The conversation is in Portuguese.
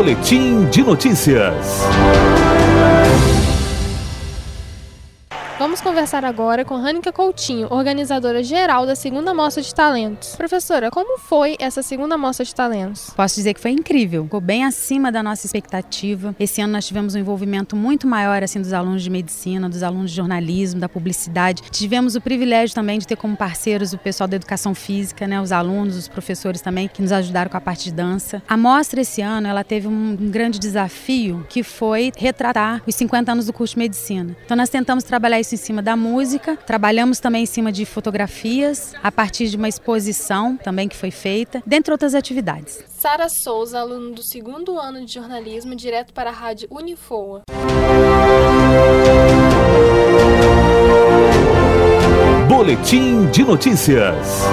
Boletim de notícias. Vamos conversar agora com Rânica Coutinho, organizadora geral da segunda mostra de talentos. Professora, como foi essa segunda mostra de talentos? Posso dizer que foi incrível, ficou bem acima da nossa expectativa. Esse ano nós tivemos um envolvimento muito maior assim dos alunos de medicina, dos alunos de jornalismo, da publicidade. Tivemos o privilégio também de ter como parceiros o pessoal da educação física, né, os alunos, os professores também que nos ajudaram com a parte de dança. A mostra esse ano, ela teve um grande desafio que foi retratar os 50 anos do curso de medicina. Então nós tentamos trabalhar isso em cima da música, trabalhamos também em cima de fotografias, a partir de uma exposição também que foi feita, dentre outras atividades. Sara Souza, aluno do segundo ano de jornalismo, direto para a rádio Unifoa. Boletim de notícias.